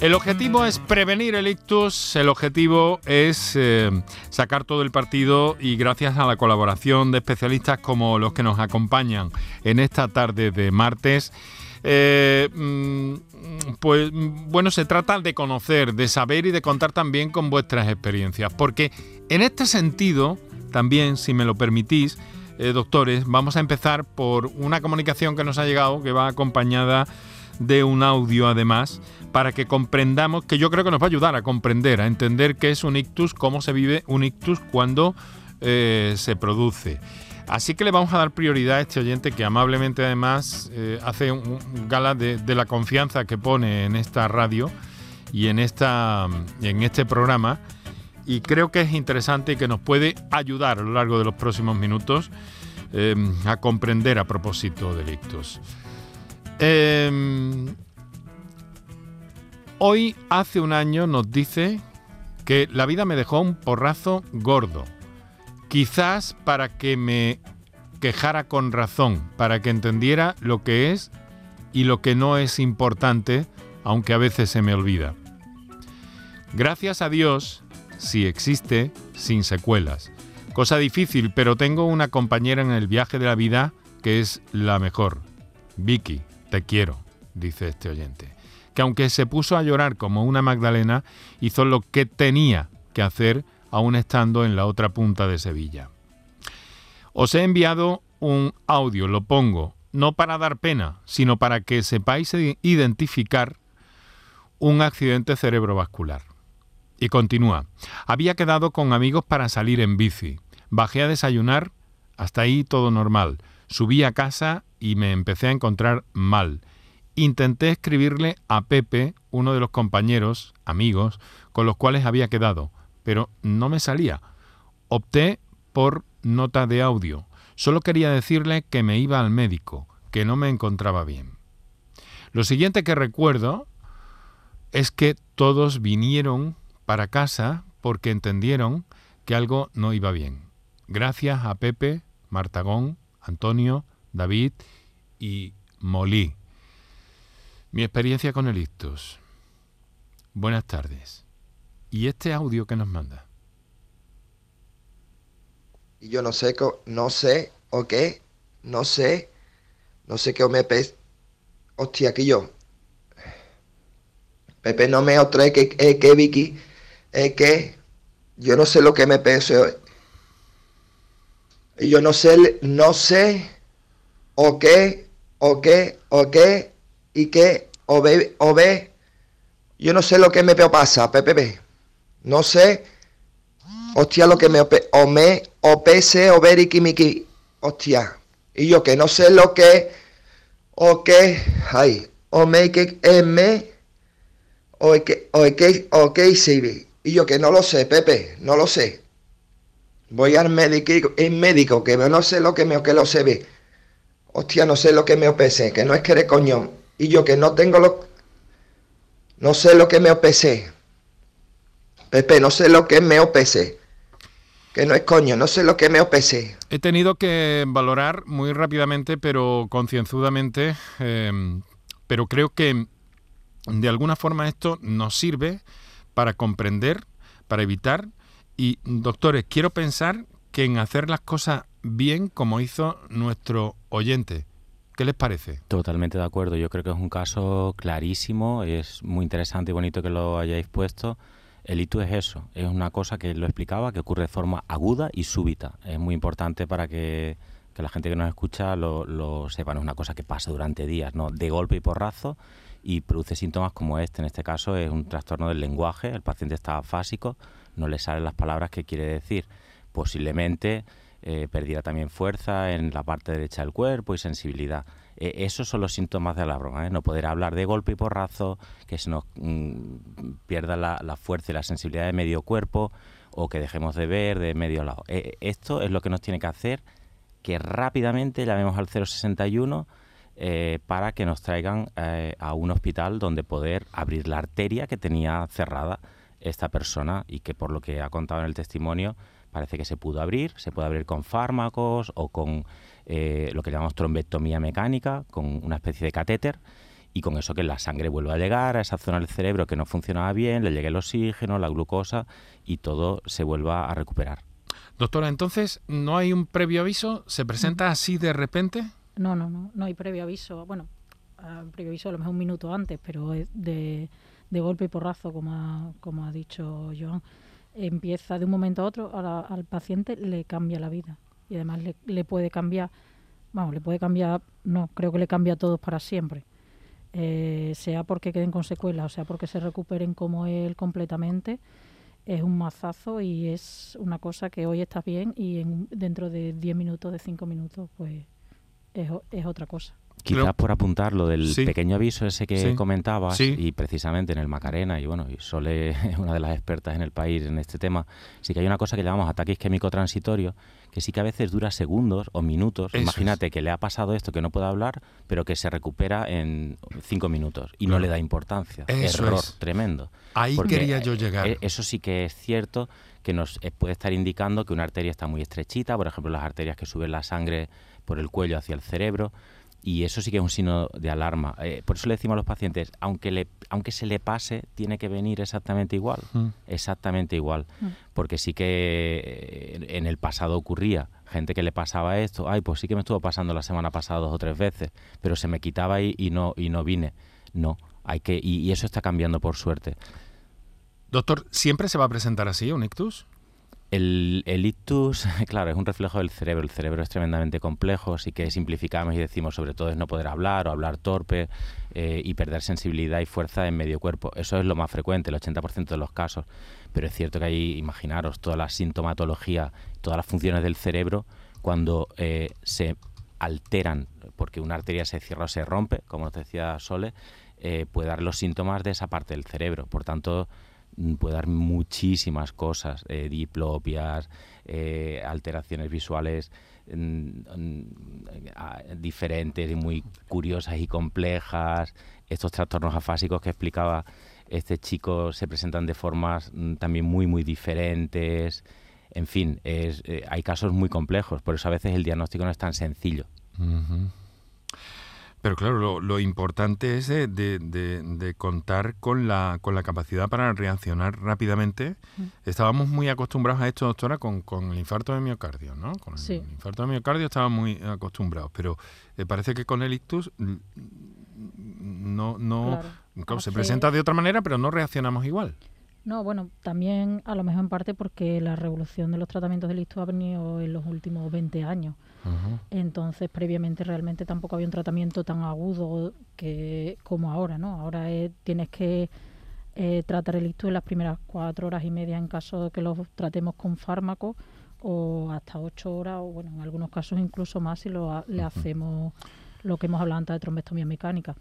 El objetivo es prevenir el ictus, el objetivo es eh, sacar todo el partido y gracias a la colaboración de especialistas como los que nos acompañan en esta tarde de martes, eh, mm, pues bueno, se trata de conocer, de saber y de contar también con vuestras experiencias, porque en este sentido, también, si me lo permitís, eh, doctores, vamos a empezar por una comunicación que nos ha llegado, que va acompañada de un audio además, para que comprendamos, que yo creo que nos va a ayudar a comprender, a entender qué es un ictus, cómo se vive un ictus cuando eh, se produce. Así que le vamos a dar prioridad a este oyente que amablemente además eh, hace un, gala de, la confianza que pone en esta radio y en, esta, en este programa. Y creo que es interesante y que nos puede ayudar a lo largo de los próximos minutos eh, a comprender a propósito del ictus. Hoy, hace un año, nos dice que la vida me dejó un porrazo gordo. Quizás para que me quejara con razón, para que entendiera lo que es y lo que no es importante, aunque a veces se me olvida. Gracias a Dios, si existe, sin secuelas. Cosa difícil, pero tengo una compañera en el viaje de la vida que es la mejor. Vicky, te quiero, dice este oyente que aunque se puso a llorar como una Magdalena, hizo lo que tenía que hacer aún estando en la otra punta de Sevilla. Os he enviado un audio, lo pongo, no para dar pena, sino para que sepáis identificar un accidente cerebrovascular. Y continúa, había quedado con amigos para salir en bici, bajé a desayunar, hasta ahí todo normal, subí a casa y me empecé a encontrar mal, Intenté escribirle a Pepe, uno de los compañeros, amigos, con los cuales había quedado, pero no me salía. Opté por nota de audio. Solo quería decirle que me iba al médico, que no me encontraba bien. Lo siguiente que recuerdo es que todos vinieron para casa porque entendieron que algo no iba bien. Gracias a Pepe, Martagón, Antonio, David y Molí. Mi experiencia con el ictus. Buenas tardes. ¿Y este audio que nos manda? Y yo no sé, no sé, o qué, no sé, no sé qué me. Hostia, que yo. Pepe no me otra que, eh, que Vicky, es que yo no sé lo que me pese. Yo no sé, no sé, o qué, o qué, o qué, y que o ve, o ve, yo no sé lo que me pasa, Pepe, no sé, hostia, lo que me, o me, o pese, o ver y miki, hostia, y yo que no sé lo que, o que, ay, o me, que, es me, o que, o que, o que, y yo que no lo sé, Pepe, no lo sé. Voy al médico, el médico, que no sé lo que me, que lo se ve. Hostia, no sé lo que me opese, que no es que eres coño. Y yo que no tengo lo... No sé lo que me OPC. Pepe, no sé lo que me OPC. Que no es coño, no sé lo que me OPC. He tenido que valorar muy rápidamente, pero concienzudamente, em, pero creo que de alguna forma esto nos sirve para comprender, para evitar. Y, doctores, quiero pensar que en hacer las cosas bien como hizo nuestro oyente. ¿Qué les parece? Totalmente de acuerdo. Yo creo que es un caso clarísimo. Es muy interesante y bonito que lo hayáis puesto. El ictus es eso. Es una cosa que lo explicaba, que ocurre de forma aguda y súbita. Es muy importante para que, la gente que nos escucha lo, lo sepa. No es una cosa que pasa durante días, ¿no? De golpe y porrazo y produce síntomas como este. En este caso es un trastorno del lenguaje. El paciente está afásico, no le salen las palabras que quiere decir. Posiblemente eh, perdiera también fuerza en la parte derecha del cuerpo y sensibilidad. E, esos son los síntomas de la broma, ¿eh? no poder hablar de golpe y porrazo, que se nos mm, pierda la, fuerza y la sensibilidad de medio cuerpo o que dejemos de ver de medio lado. E, esto es lo que nos tiene que hacer que rápidamente llamemos al 061 eh, para que nos traigan a un hospital donde poder abrir la arteria que tenía cerrada esta persona y que por lo que ha contado en el testimonio parece que se pudo abrir, se puede abrir con fármacos o con eh, lo que llamamos trombectomía mecánica, con una especie de catéter, y con eso que la sangre vuelva a llegar a esa zona del cerebro que no funcionaba bien, le llegue el oxígeno, la glucosa y todo se vuelva a recuperar. Doctora, entonces, ¿no hay un previo aviso? ¿Se presenta así de repente? No, no, no, no hay previo aviso. Bueno, previo aviso a lo mejor un minuto antes, pero de, de golpe y porrazo, como ha, como ha dicho Joan. Empieza de un momento a otro, al paciente le cambia la vida y además le, le puede cambiar, vamos, le puede cambiar, no, creo que le cambia a todos para siempre. Eh, sea porque queden con secuelas o sea porque se recuperen como él completamente, es un mazazo y es una cosa que hoy estás bien y en, dentro de 10 minutos, de 5 minutos, pues es, es otra cosa. Quizás por apuntar lo del pequeño aviso ese que comentabas, y precisamente en el Macarena, y bueno, y Sole es una de las expertas en el país en este tema, sí que hay una cosa que llamamos ataque isquémico transitorio, que sí que a veces dura segundos o minutos. Imagínate que le ha pasado esto, que no puede hablar, pero que se recupera en cinco minutos y no le da importancia. Error tremendo. Ahí quería yo llegar. E, eso sí que es cierto que nos eh, puede estar indicando que una arteria está muy estrechita, por ejemplo, las arterias que suben la sangre por el cuello hacia el cerebro y eso sí que es un signo de alarma. Eh, por eso le decimos a los pacientes, aunque, le, aunque se le pase, tiene que venir exactamente igual. Mm. Exactamente igual. Mm. Porque sí que eh, en el pasado ocurría gente que le pasaba esto, ay, pues sí que me estuvo pasando la semana pasada dos o tres veces, pero se me quitaba y, y no, y no vine. No, hay que, y, y, eso está cambiando por suerte. Doctor, ¿siempre se va a presentar así un ictus? El, ictus, claro, es un reflejo del cerebro. El cerebro es tremendamente complejo, así que simplificamos y decimos sobre todo es no poder hablar o hablar torpe eh, y perder sensibilidad y fuerza en medio cuerpo. Eso es lo más frecuente, el 80% de los casos. Pero es cierto que hay, imaginaros, toda la sintomatología, todas las funciones del cerebro cuando eh, se alteran porque una arteria se cierra o se rompe, como nos decía Sole, eh, puede dar los síntomas de esa parte del cerebro. Por tanto, puede dar muchísimas cosas, eh, diplopias, eh, alteraciones visuales mm, mm, diferentes y muy curiosas y complejas. Estos trastornos afásicos que explicaba este chico se presentan de formas también muy, muy diferentes. En fin, es, eh, hay casos muy complejos, por eso a veces el diagnóstico no es tan sencillo. Pero claro, lo, importante es de, contar con la, con la capacidad para reaccionar rápidamente. Mm. Estábamos muy acostumbrados a esto, doctora, con, con el infarto de miocardio, ¿no? Con el infarto de miocardio estábamos muy acostumbrados, pero eh, parece que con el ictus no, no se presenta de otra manera, pero no reaccionamos igual. No, bueno, también a lo mejor en parte porque la revolución de los tratamientos del ictus ha venido en los últimos 20 años. Entonces, previamente realmente tampoco había un tratamiento tan agudo que como ahora, ¿no? Ahora tienes que eh, tratar el ictus en las primeras cuatro horas y media en caso de que lo tratemos con fármacos o hasta ocho horas o, bueno, en algunos casos incluso más si lo, le hacemos lo que hemos hablado antes de trombectomía mecánica.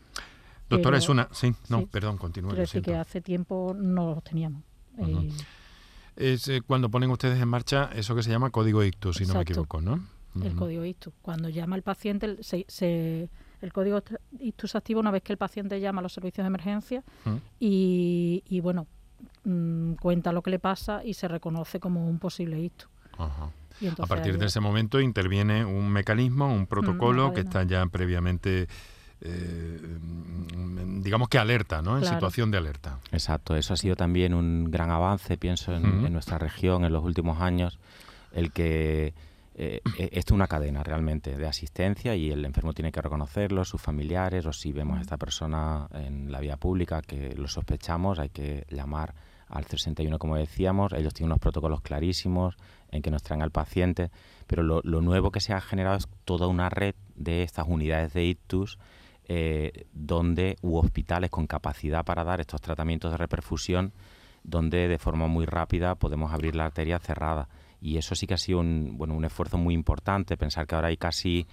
Doctora, es una... Sí, no, perdón, continúe. Quiero decir que hace tiempo no los teníamos. Eh, es eh, cuando ponen ustedes en marcha eso que se llama código ictus, si no me equivoco, ¿no? El código ictus. Cuando llama el paciente, se, el código ictus se activa una vez que el paciente llama a los servicios de emergencia y, bueno, mm, cuenta lo que le pasa y se reconoce como un posible ictus. a partir de ese momento interviene un mecanismo, un protocolo que está ya previamente... Eh, digamos que alerta, ¿no? En situación de alerta. Exacto, eso ha sido también un gran avance, pienso, en nuestra región en los últimos años, el que eh, eh, esto es una cadena realmente de asistencia y el enfermo tiene que reconocerlo, sus familiares, o si vemos a esta persona en la vía pública que lo sospechamos, hay que llamar al 61 como decíamos, ellos tienen unos protocolos clarísimos en que nos traen al paciente, pero lo, nuevo que se ha generado es toda una red de estas unidades de ictus eh, donde u hospitales con capacidad para dar estos tratamientos de reperfusión donde de forma muy rápida podemos abrir la arteria cerrada y eso sí que ha sido un, bueno, un esfuerzo muy importante, pensar que ahora hay casi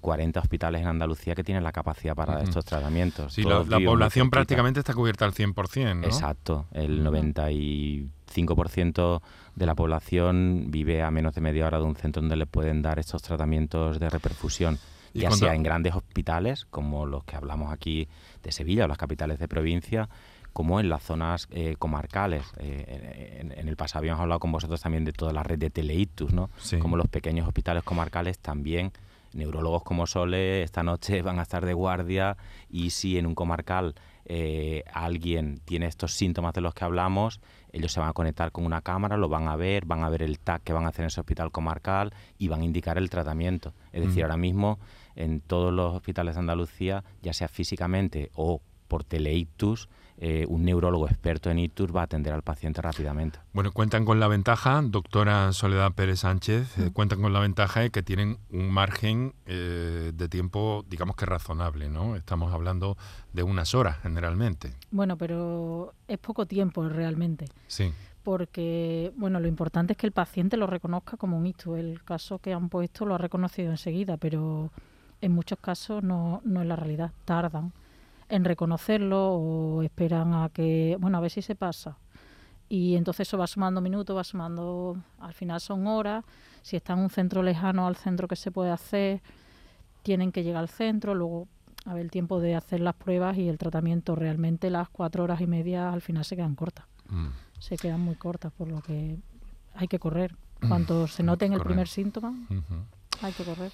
40 eh, hospitales en Andalucía que tienen la capacidad para estos tratamientos. Sí, la, población prácticamente está cubierta al 100%, ¿no? Exacto, el 95% de la población vive a menos de media hora de un centro donde le pueden dar estos tratamientos de reperfusión ya sea en grandes hospitales como los que hablamos aquí de Sevilla o las capitales de provincia, como en las zonas eh, comarcales. Eh, en, el pasado habíamos hablado con vosotros también de toda la red de teleitus, ¿no? Como los pequeños hospitales comarcales también neurólogos como Sole esta noche van a estar de guardia y si en un comarcal eh, alguien tiene estos síntomas de los que hablamos, ellos se van a conectar con una cámara, lo van a ver, van a ver el TAC que van a hacer en ese hospital comarcal y van a indicar el tratamiento. Es decir, ahora mismo en todos los hospitales de Andalucía, ya sea físicamente o por teleictus, eh, un neurólogo experto en ictus va a atender al paciente rápidamente. Bueno, cuentan con la ventaja, doctora Soledad Pérez Sánchez, eh, cuentan con la ventaja de que tienen un margen eh, de tiempo, digamos que razonable, ¿no? Estamos hablando de unas horas generalmente. Bueno, pero es poco tiempo realmente. Sí. Porque, bueno, lo importante es que el paciente lo reconozca como un ictus. El caso que han puesto lo ha reconocido enseguida, pero en muchos casos no, no es la realidad, tardan en reconocerlo o esperan a que, bueno, a ver si se pasa. Y entonces eso va sumando minutos, va sumando, al final son horas. Si está en un centro lejano al centro que se puede hacer, tienen que llegar al centro, luego a ver el tiempo de hacer las pruebas y el tratamiento. Realmente las cuatro horas y media al final se quedan cortas. Mm. Se quedan muy cortas, por lo que hay que correr. Cuando se note en el primer síntoma, hay que correr.